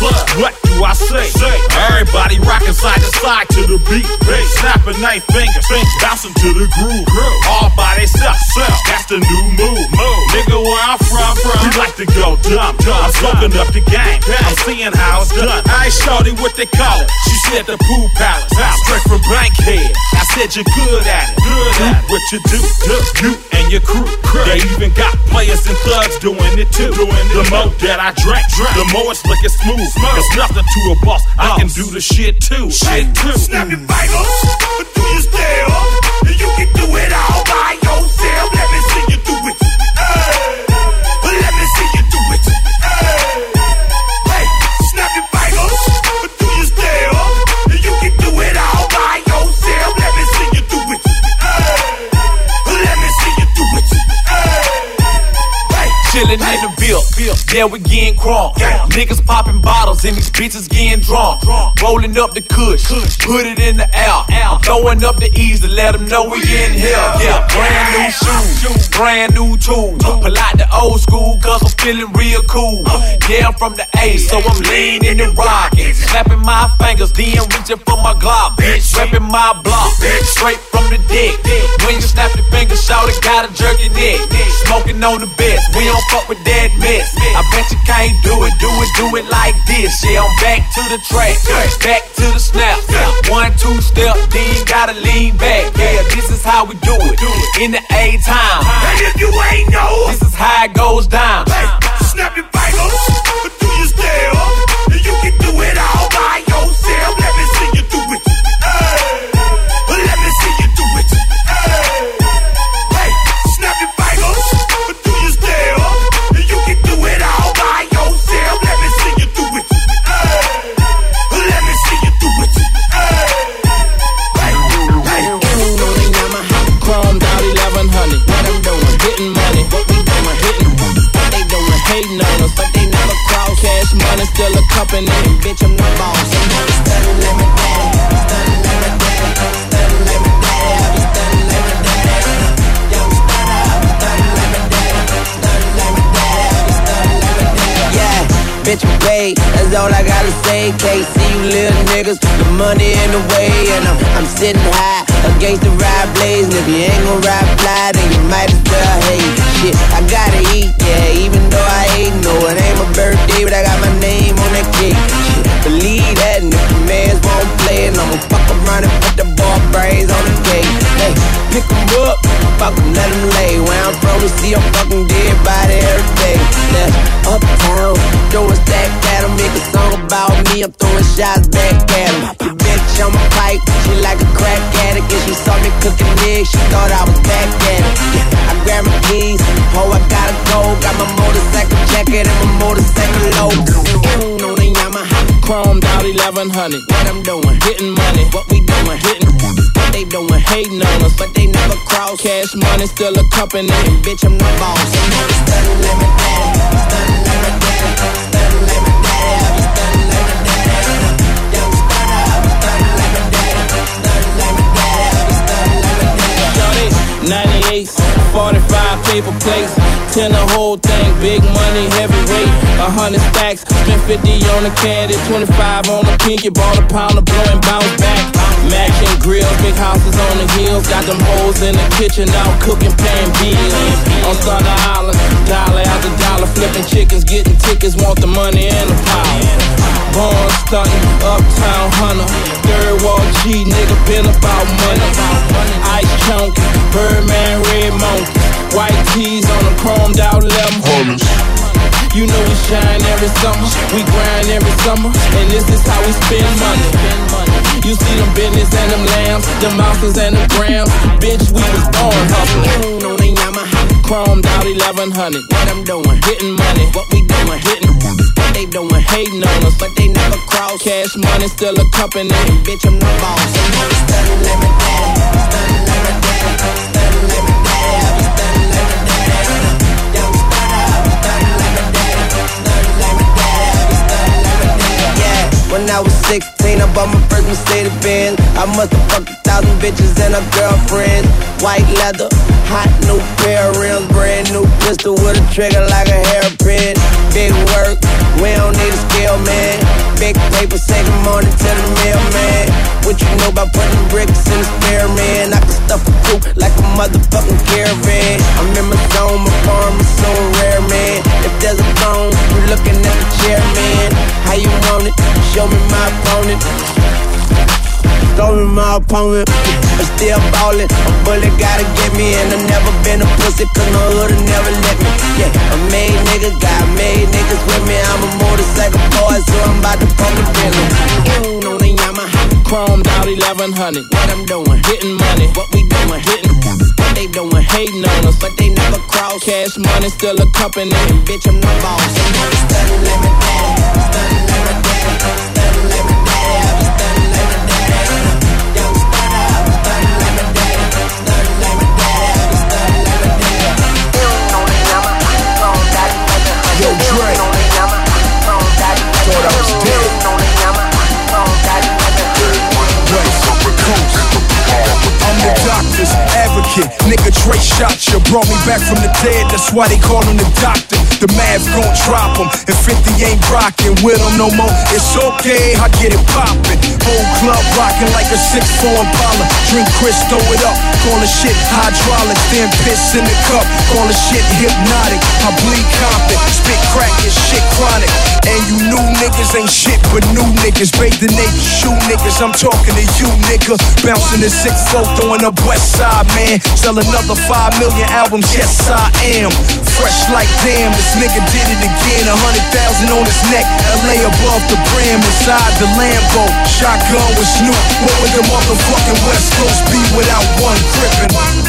what do I say? Everybody rocking side to side to the beat. Snapping eight fingers, bouncing to the groove. All by themselves, that's the new move. Nigga, where I'm from, we like to go dumb. I'm smoking up the game, I'm seeing how it's done. I ain't shorty what they call it. She said the pool palace, straight from Bankhead. I said you're good at it. Good at. What you do, do, you and your crew. They even got players and thugs doing it too. the more that I drink, the more it's looking smooth. It's nothing to a boss. I can do the shit too. Shit too. Snap your fingers, yeah, we getting crunk. Niggas popping bottles and these bitches getting drunk. Rolling up the kush, put it in the air. I'm throwing up the ease to let them know we in here. Yeah, brand new shoes, brand new tools. Pull out the old school, cause I'm feeling real cool. Yeah, I'm from the A, so I'm leaning and rocking. Snapping my fingers, then reaching for my Glock. Bitch, repping my block, straight from the dick. When you snap your fingers, shout it, gotta jerk your neck. Smoking on the best, we don't fuck with that mess. I bet you can't do it, do it, do it like this. Yeah, I'm back to the track, back to the snap. One, two step, then you gotta lean back. Yeah, this is how we do it. In the A time. And if you ain't know, this is how it goes down. snap your fingers, do your stare. You can do it all by yourself. still a company. Bitch, I'm the boss. get you paid. That's all I gotta say. Can't see you little niggas the money in the way. And I'm, I'm sitting high against the ride blaze. And if you ain't gon' ride fly, then you might as well hate. Shit, I gotta eat, yeah, even though I ain't no. It ain't my birthday, but I got my name on that cake. Believe that, and if the mans won't play, I'ma fuck around and put the ball brains on the gate. Hey, pick 'em up, fuck 'em, let 'em lay. Where I'm from, we see a fucking dead body every day. Now, uptown, throw a stack at 'em, make a song about me, I'm throwing shots back at 'em. Your bitch on my pipe, she like a crack addict, and she saw me cooking eggs, she thought I was back at it. I grabbed my keys, oh, I gotta go, got my motorcycle jacket and my motorcycle low. On the Yamaha, Chromed out 1100. what I'm doing, Getting money. what we doing, Hitting money. what they doing, Hating on us. but they never cross. Cash money still a company. And bitch, I'm the boss. Like my daddy. Like my daddy. Like my daddy. I be like my daddy. Young like my daddy. Like my daddy. I be like my daddy. Shawty, 98, 45 paper plates. 10 the whole thing, big money, heavyweight. A hundred stacks, spent 50 on the caddy, 25 on the pinky, bought a pound of blow and bounce back. Matching grills, big houses on the hills, got them hoes in the kitchen out cooking, paying bills. On Thunder Island, dollar after dollar, flipping chickens, getting tickets, want the money and the power. Born stunting, uptown hunter, Third Ward G, nigga been about money. Ice chunky, Birdman, red monkey, white tees on them chromed out lemon. You know we shine every summer, we grind every summer, and this is how we spend money. You see them business and them lambs, them mountains and them grams. Bitch, we was born hustling. On the Yamaha. Chromed out 1100. What I'm doing, Getting money, what we doing, hitting money. what they doing, Hating on us, but they never cross. cash money still a company. And bitch, I'm the boss. I'm on like my daddy. Stunning like my daddy. Stunning like my daddy. When I was 16, I bought my first Mercedes Benz. I must have fucked a thousand bitches and a girlfriend. White leather, hot new pair of rims, brand new pistol with a trigger like a hairpin. Big work, we don't need a scale, man. Big paper, say good morning to the mailman. What you know about putting bricks in the spare, man? I can stuff a coupe like a motherfucking caravan. I'm in my zone, my farm is so rare, man. If there's a phone, you looking at the chair, man. How you want it? Show me my opponent. Me my opponent. I'm still ballin'. A bullet gotta get me, and I never been a pussy, cause no hood'll never let me. Yeah, a made nigga, got made niggas with me. I'm a motorcycle boy, so I'm about to pump the Bentley. Mm, on the Yamaha. Chromed out 1100. What I'm doing, Getting money, what we doing, hitting what they doing, Hating on us, but they never cross. cash money still a company. And bitch, I'm the boss. I'm on the stunning Nigga, Dre shot you. Brought me back from the dead. That's why they call him the doctor. The math gon' drop him. If 50 ain't rockin' with him no more, it's okay. I get it poppin'. Whole club rockin' like a 6'4 Impala. Drink Chris, throw it up. Call the shit hydraulic. Then piss in the cup. Call the shit hypnotic. I bleed confident. Spit crack and shit chronic. And you new niggas ain't shit but new niggas. BAPE the Navy shoe niggas. I'm talking to you, nigga. Bouncing the 6'4, throwing up West Side, man. Sell another 5 million albums. Yes, I am. Fresh like damn. This nigga did it again. A hundred thousand on his neck. LA above the brim. Inside the Lambo. Shotgun with Snoop. What would the motherfucking West Coast be without one gripping?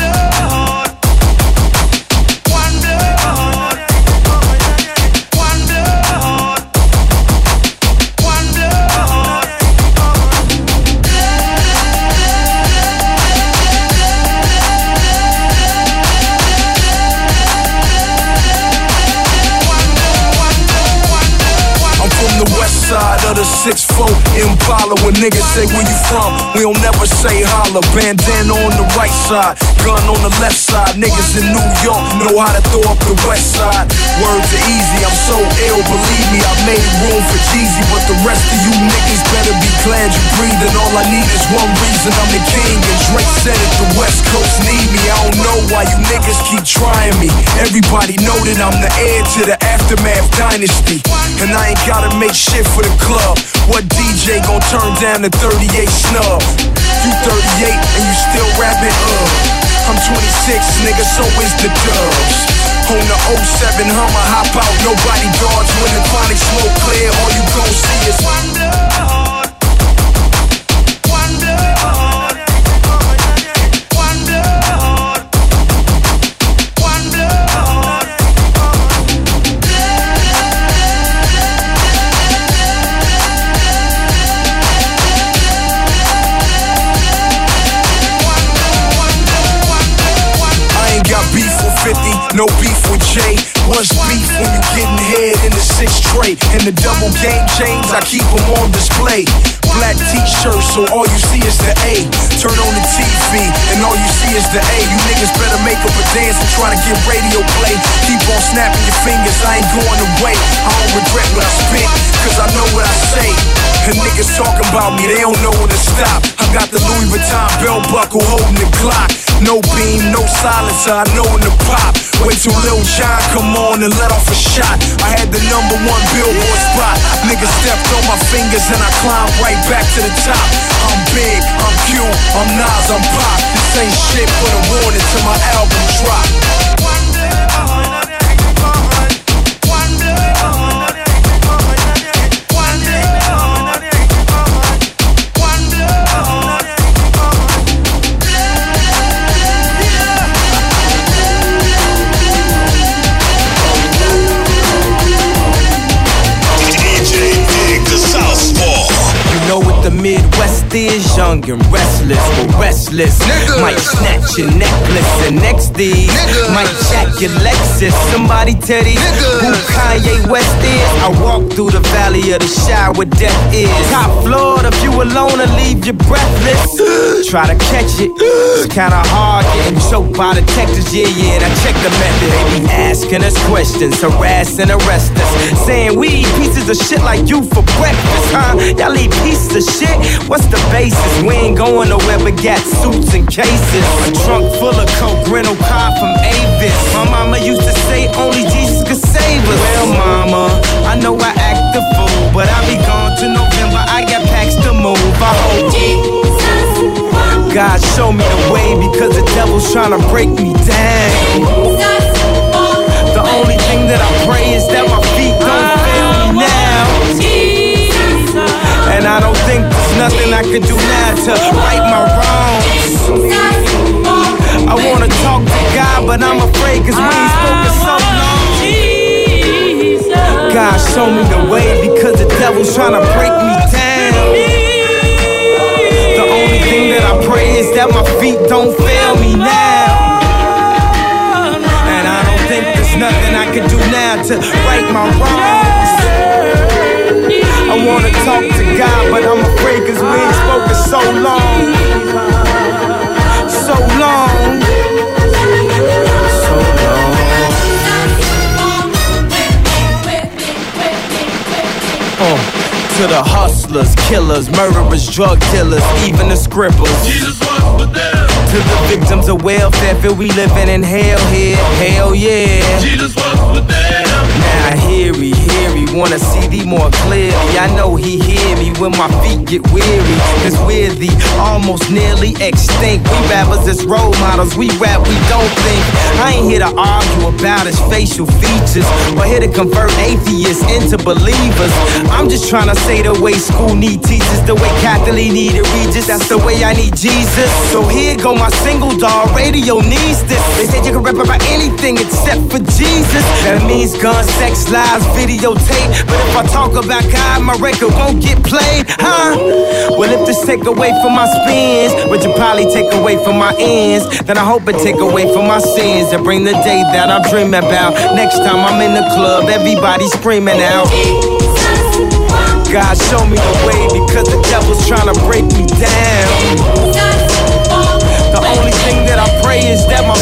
Side of the 6'4 Impala when niggas say where you from, we don't never say holla. Bandana on the right side, gun on the left side. Niggas in New York know how to throw up the west side. Words are easy, I'm so ill, believe me. I made room for Jeezy, but the rest of you niggas better be glad you breathing. All I need is one reason, I'm the king. And Dre said it, the West Coast need me. I don't know why you niggas keep trying me. Everybody know that I'm the heir to the aftermath dynasty. And I ain't gotta make shit for the club. What DJ gon' turn down the 38 snub? You 38 and you still rapping, uh. I'm 26, nigga, so is the dubs. On the 07 Hummer, hop out, nobody guards when the chronic smoke clear. All you gon' see is I Jay. What's beef when you getting head in the six tray? And the double game chains, I keep them on display. Black t-shirts, so all you see is the A. Turn on the TV, and all you see is the A. You niggas better make up a dance and try to get radio play. Keep on snapping your fingers, I ain't going away. I don't regret what I spit, cause I know what I say. And niggas talking about me, they don't know when to stop. I got the Louis Vuitton belt buckle holding the Glock. No beam, no silencer, I know when to pop. Wait till Lil Jon come on and let off a shot. I had the number one billboard spot. Niggas stepped on my fingers and I climbed right back to the top. I'm big, I'm cute, I'm Nas, I'm pop. This ain't shit but a warning till my album drop. Young and restless, but restless. Might snatch your necklace and next these might jack your Lexus. Somebody tell these who Kanye West is. I walk through the valley of the shadow where death is. Top floor, if you alone, will leave you breathless. Try to catch it, it's kinda hard getting choked by detectives. Yeah, yeah, and I check the method. They be asking us questions, harass and arrest us, saying we eat pieces of shit like you for breakfast, huh? Y'all eat pieces of shit. What's the basis? We ain't going nowhere but got suits and cases. A trunk full of coke, rental car from Avis. My mama used to say only Jesus could save us. Well, mama, I know I act the fool, but I'll be gone to November. I got packs to move. I hope Jesus. God show me the way because the devil's trying to break me down. The only thing that I pray is that my feet don't fail me now. And I don't think there's nothing I can do now to right my wrongs. I wanna talk to God, but I'm afraid cause we ain't spoken so long. God show me the way because the devil's trying to break me down. The only thing that I pray is that my feet don't fail me now. And I don't think there's nothing I can do now to right my wrongs. I wanna talk to God, but I'm afraid cause we ain't spoken so long. So long. So long. Uh, to the hustlers, killers, murderers, drug dealers, even the scribbles. To the victims of welfare, feel we living in hell here. Hell yeah. Jesus was with them. Now I hear me, hear me, wanna see thee more clearly. I know he hear me when my feet get weary. Cause we're the almost nearly extinct. We rappers as role models, we rap, we don't think. I ain't here to argue about his facial features, or here to convert atheists into believers. I'm just trying to say the way school need teachers, the way Kathie Lee needed Regis, that's the way I need Jesus. So here go my single dog, radio needs this. They said you can rap about anything except for Jesus. That means gun, sex, lies, But if I talk about God, my record won't get played, huh? Well, if this take away from my spins, would you probably take away from my ends? Then I hope it take away from my sins and bring the day that I dream about. Next time I'm in the club, everybody screaming out. God, show me the way because the devil's trying to break me down. The only thing that I pray is that my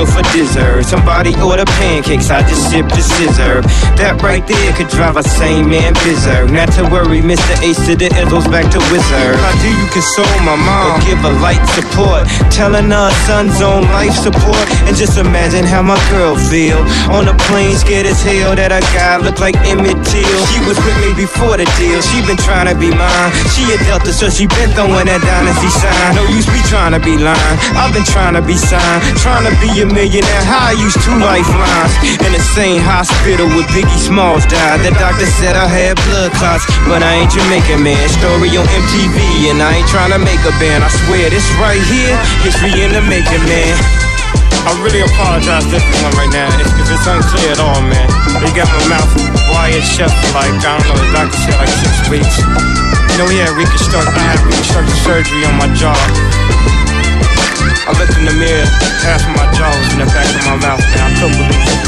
for dessert. Somebody order pancakes, I just sip the scissor. That right there could drive a sane man berserk. Not to worry, Mr. Ace to the Izzles back to Wizard. How do you console my mom? Or give her light support, telling her son's on life support. And just imagine how my girl feel on the plane, scared as hell that a guy look like Emmett Till. She was with me before the deal. She been trying to be mine. She a Delta, so she been throwing that dynasty sign. No use me trying to be lying. I've been trying to be signed, trying to be a millionaire. I used two lifelines in the same hospital with Biggie Smalls died. The doctor said I had blood clots, but I ain't Jamaican man. Story on MTV, and I ain't trying to make a band. I swear this right here, history in the making, man. I really apologize to everyone right now if, if it's unclear at all, man. They got my mouth wired shut for like, I don't know, the doctor said like six weeks. You know, we had reconstruct, I had reconstructive surgery on my jaw. I looked in the mirror, half of my jaw was in the back of my mouth, man. I couldn't believe it.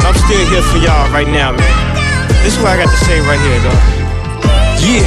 But I'm still here for y'all right now, man. This is what I got to say right here, though. Yeah.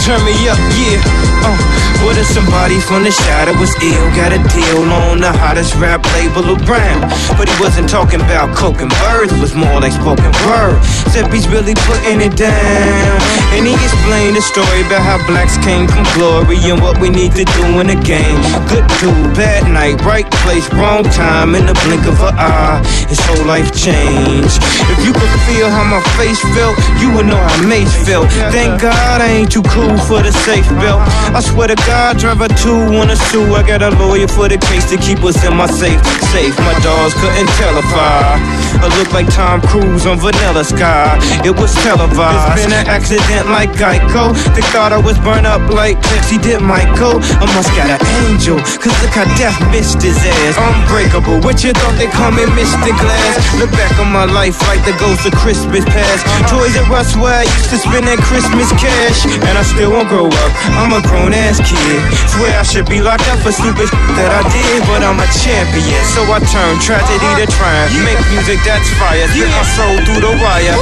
Turn me up, yeah. Uh, what if somebody from the shadow was ill? Got a deal on the hottest rap label around. But he wasn't talking about coke and birds, it was more like spoken word. Except he's really putting it down. And he explained the story about how blacks came from glory and what we need to do in the game. Good dude, bad night, right place, wrong time, in the blink of an eye. His whole life changed. If you could feel how my face felt, you would know how Mace felt. Thank God I ain't too cool for the safe belt. I swear to God, driver two wanna sue. I got a lawyer for the case to keep us in my safe. Safe, my dogs couldn't tell if I I look like Tom Cruise on Vanilla Sky. It was televised. It's been an accident like Geico. They thought I was burned up like Pepsi did Michael. I must got an angel, cause look how death missed his ass. Unbreakable, what you thought they come me Mr. Glass? Look back on my life like the ghost of Christmas past. Toys R Us where I used to spend that Christmas cash. And I still won't grow up, I'm a grown ass kid. Swear I should be locked up for stupid that I did, but I'm a champion. So I turn tragedy to triumph. Make music that's fire, get my soul through the wire.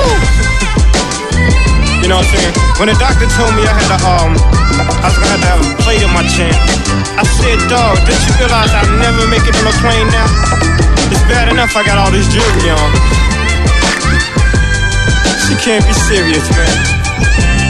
You know what I'm saying? When the doctor told me I had to, um, I was gonna have to have a plate in my chin, I said, dog, did you realize I'll never make it on a plane now? It's bad enough I got all this jewelry on. She can't be serious, man.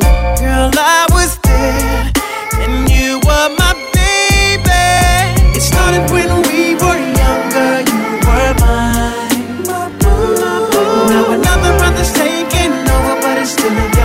Girl, I was there, and you were my baby. It started when we were younger, you were mine. Now another brother's taking over, but it's still a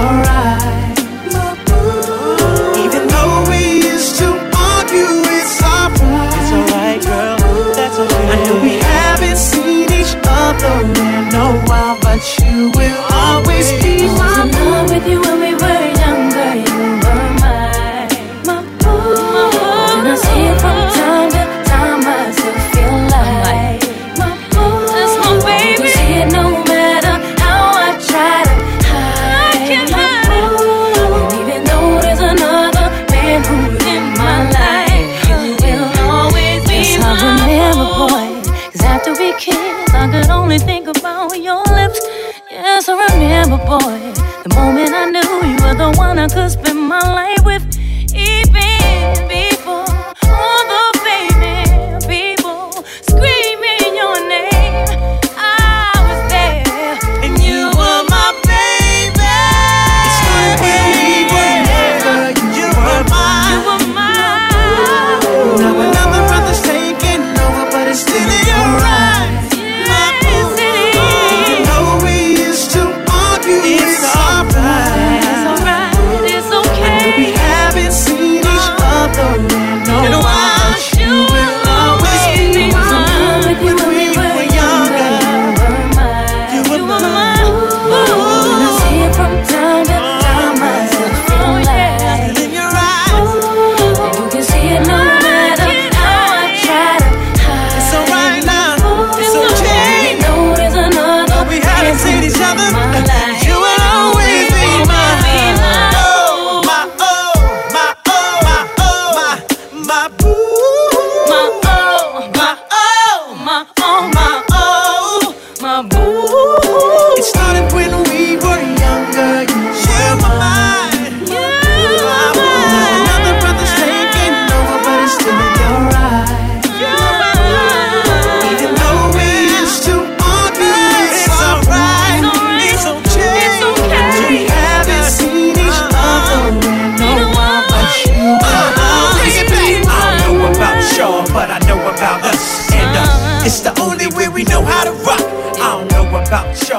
about I